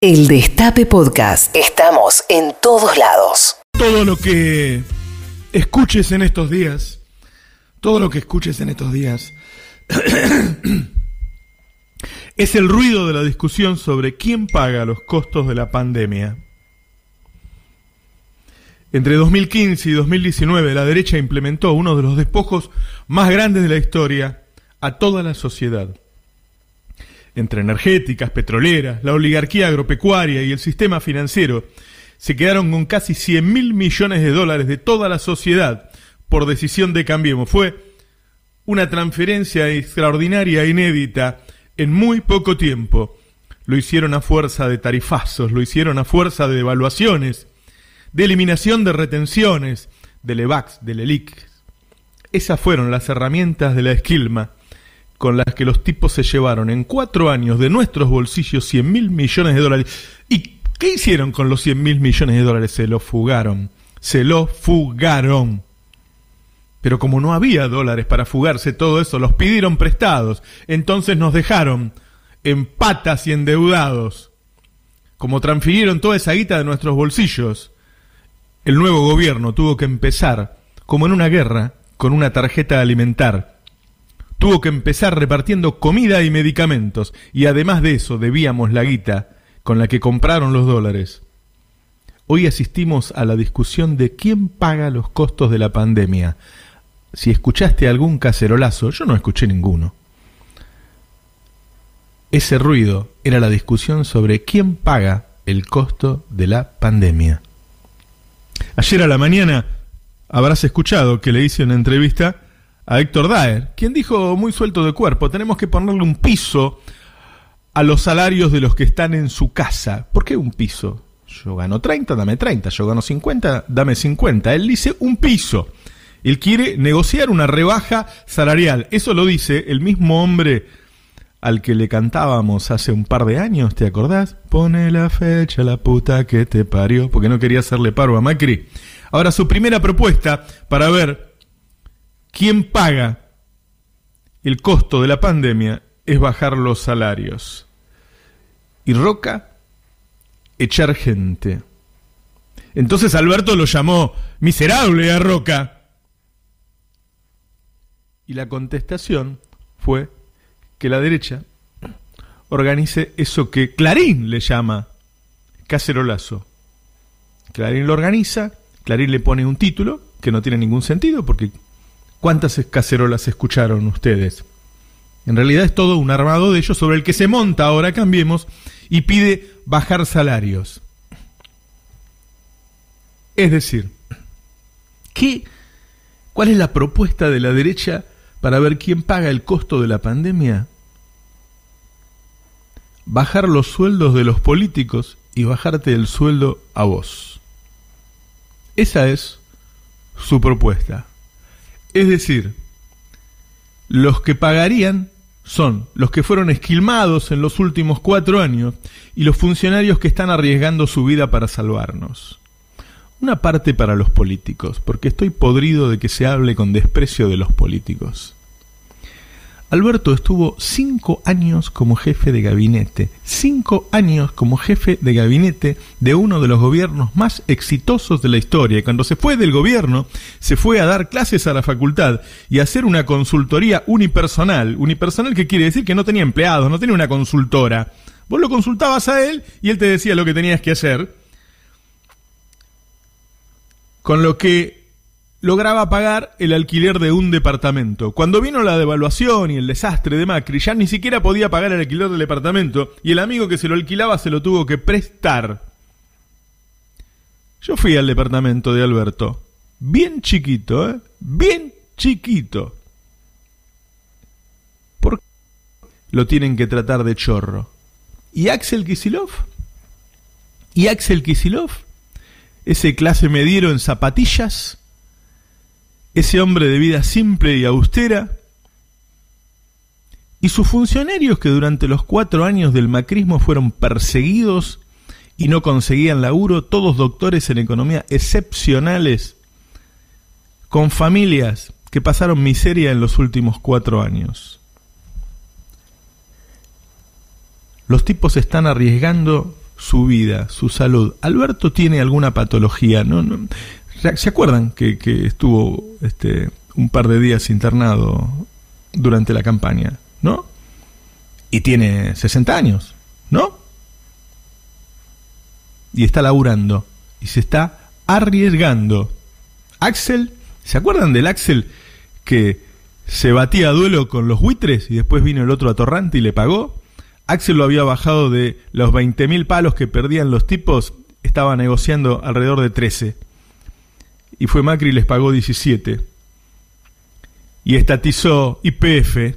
El Destape Podcast. Estamos en todos lados. Todo lo que escuches en estos días, todo lo que escuches en estos días, es el ruido de la discusión sobre quién paga los costos de la pandemia. Entre 2015 y 2019, la derecha implementó uno de los despojos más grandes de la historia a toda la sociedad entre energéticas, petroleras, la oligarquía agropecuaria y el sistema financiero, se quedaron con casi 100 mil millones de dólares de toda la sociedad por decisión de Cambiemos. Fue una transferencia extraordinaria e inédita en muy poco tiempo. Lo hicieron a fuerza de tarifazos, lo hicieron a fuerza de devaluaciones, de eliminación de retenciones, del EVAX, del ELIC. Esas fueron las herramientas de la esquilma con las que los tipos se llevaron en cuatro años de nuestros bolsillos 100 mil millones de dólares. ¿Y qué hicieron con los 100 mil millones de dólares? Se lo fugaron. Se lo fugaron. Pero como no había dólares para fugarse todo eso, los pidieron prestados. Entonces nos dejaron en patas y endeudados. Como transfirieron toda esa guita de nuestros bolsillos, el nuevo gobierno tuvo que empezar, como en una guerra, con una tarjeta alimentar tuvo que empezar repartiendo comida y medicamentos, y además de eso debíamos la guita con la que compraron los dólares. Hoy asistimos a la discusión de quién paga los costos de la pandemia. Si escuchaste algún cacerolazo, yo no escuché ninguno. Ese ruido era la discusión sobre quién paga el costo de la pandemia. Ayer a la mañana habrás escuchado que le hice una entrevista a Héctor Daer, quien dijo muy suelto de cuerpo, tenemos que ponerle un piso a los salarios de los que están en su casa. ¿Por qué un piso? Yo gano 30, dame 30, yo gano 50, dame 50. Él dice un piso. Él quiere negociar una rebaja salarial. Eso lo dice el mismo hombre al que le cantábamos hace un par de años, ¿te acordás? Pone la fecha, la puta que te parió, porque no quería hacerle paro a Macri. Ahora, su primera propuesta para ver ¿Quién paga el costo de la pandemia es bajar los salarios. Y Roca, echar gente. Entonces Alberto lo llamó miserable a Roca. Y la contestación fue que la derecha organice eso que Clarín le llama cacerolazo. Clarín lo organiza, Clarín le pone un título que no tiene ningún sentido porque ¿Cuántas cacerolas escucharon ustedes? En realidad es todo un armado de ellos sobre el que se monta ahora Cambiemos y pide bajar salarios. Es decir, ¿qué, ¿cuál es la propuesta de la derecha para ver quién paga el costo de la pandemia? Bajar los sueldos de los políticos y bajarte el sueldo a vos. Esa es su propuesta. Es decir, los que pagarían son los que fueron esquilmados en los últimos cuatro años y los funcionarios que están arriesgando su vida para salvarnos. Una parte para los políticos, porque estoy podrido de que se hable con desprecio de los políticos. Alberto estuvo cinco años como jefe de gabinete, cinco años como jefe de gabinete de uno de los gobiernos más exitosos de la historia. Cuando se fue del gobierno, se fue a dar clases a la facultad y a hacer una consultoría unipersonal. Unipersonal que quiere decir que no tenía empleados, no tenía una consultora. Vos lo consultabas a él y él te decía lo que tenías que hacer. Con lo que lograba pagar el alquiler de un departamento. Cuando vino la devaluación y el desastre de Macri, ya ni siquiera podía pagar el alquiler del departamento y el amigo que se lo alquilaba se lo tuvo que prestar. Yo fui al departamento de Alberto, bien chiquito, ¿eh? Bien chiquito. ¿Por qué lo tienen que tratar de chorro? ¿Y Axel Kisilov? ¿Y Axel Kisilov? Ese clase mediero en zapatillas ese hombre de vida simple y austera, y sus funcionarios que durante los cuatro años del macrismo fueron perseguidos y no conseguían laburo, todos doctores en economía excepcionales, con familias que pasaron miseria en los últimos cuatro años. Los tipos están arriesgando su vida, su salud. Alberto tiene alguna patología, ¿no? Se acuerdan que, estuvo este, un par de días internado durante la campaña, ¿no? Y tiene 60 años, ¿no? Y está laburando y se está arriesgando. Axel, ¿se acuerdan del Axel que se batía a duelo con los buitres y después vino el otro atorrante y le pagó? Axel lo había bajado de los 20.000 palos que perdían los tipos, estaba negociando alrededor de 13. Y fue Macri y les pagó 17. Y estatizó IPF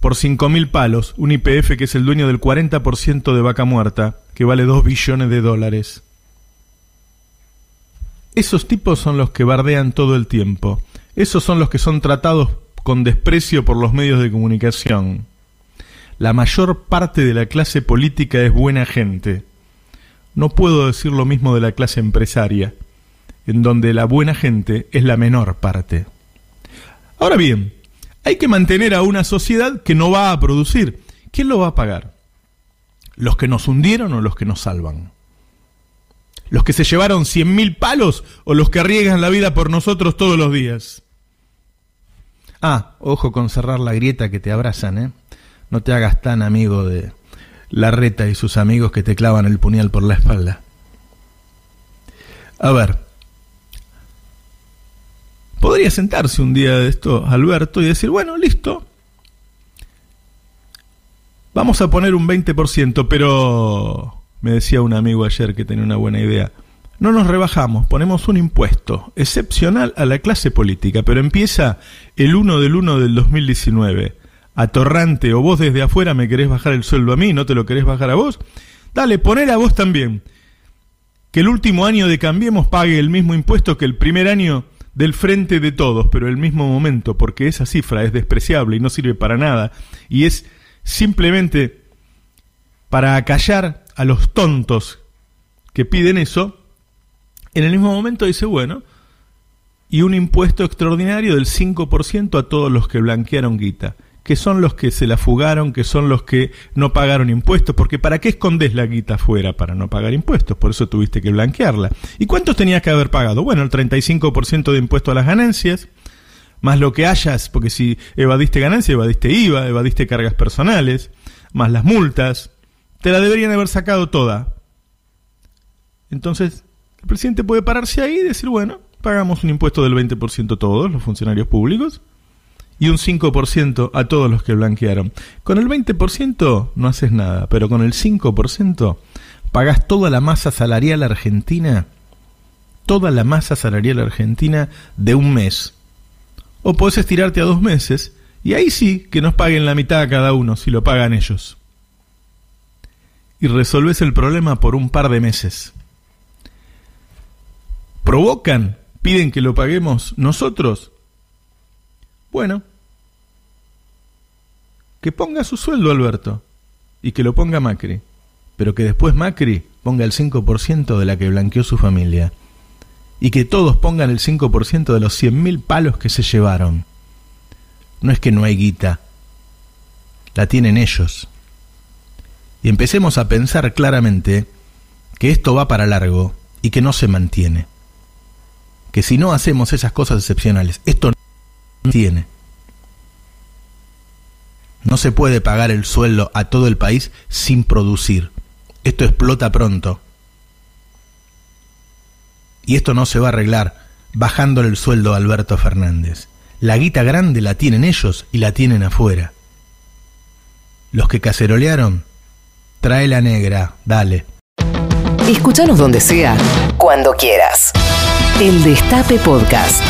por 5.000 palos, un IPF que es el dueño del 40% de vaca muerta, que vale 2 billones de dólares. Esos tipos son los que bardean todo el tiempo. Esos son los que son tratados con desprecio por los medios de comunicación la mayor parte de la clase política es buena gente. No puedo decir lo mismo de la clase empresaria, en donde la buena gente es la menor parte. Ahora bien, hay que mantener a una sociedad que no va a producir. ¿Quién lo va a pagar? ¿Los que nos hundieron o los que nos salvan? ¿Los que se llevaron cien mil palos o los que arriesgan la vida por nosotros todos los días? Ah, ojo con cerrar la grieta que te abrazan, ¿eh? No te hagas tan amigo de la reta y sus amigos que te clavan el puñal por la espalda. A ver, podría sentarse un día de esto Alberto y decir, bueno, listo, vamos a poner un 20%, pero me decía un amigo ayer que tenía una buena idea, no nos rebajamos, ponemos un impuesto excepcional a la clase política, pero empieza el 1 del 1 del 2019 atorrante o vos desde afuera me querés bajar el sueldo a mí, no te lo querés bajar a vos, dale, ponele a vos también. Que el último año de Cambiemos pague el mismo impuesto que el primer año del frente de todos, pero el mismo momento, porque esa cifra es despreciable y no sirve para nada, y es simplemente para acallar a los tontos que piden eso, en el mismo momento dice, bueno, y un impuesto extraordinario del 5% a todos los que blanquearon guita que son los que se la fugaron, que son los que no pagaron impuestos, porque ¿para qué escondes la guita afuera? Para no pagar impuestos, por eso tuviste que blanquearla. ¿Y cuántos tenías que haber pagado? Bueno, el 35% de impuesto a las ganancias, más lo que hayas, porque si evadiste ganancias, evadiste IVA, evadiste cargas personales, más las multas, te la deberían haber sacado toda. Entonces, el presidente puede pararse ahí y decir, bueno, pagamos un impuesto del 20% todos los funcionarios públicos, y un 5% a todos los que blanquearon. Con el 20% no haces nada, pero con el 5% pagás toda la masa salarial argentina, toda la masa salarial argentina de un mes. O podés estirarte a dos meses y ahí sí que nos paguen la mitad a cada uno si lo pagan ellos. Y resolves el problema por un par de meses. ¿Provocan? ¿Piden que lo paguemos nosotros? Bueno, que ponga su sueldo Alberto y que lo ponga Macri, pero que después Macri ponga el 5% de la que blanqueó su familia y que todos pongan el 5% de los 100.000 palos que se llevaron. No es que no hay guita, la tienen ellos. Y empecemos a pensar claramente que esto va para largo y que no se mantiene. Que si no hacemos esas cosas excepcionales, esto no tiene. No se puede pagar el sueldo a todo el país sin producir. Esto explota pronto. Y esto no se va a arreglar bajándole el sueldo a Alberto Fernández. La guita grande la tienen ellos y la tienen afuera. Los que cacerolearon, trae la negra, dale. Escúchanos donde sea, cuando quieras. El Destape Podcast.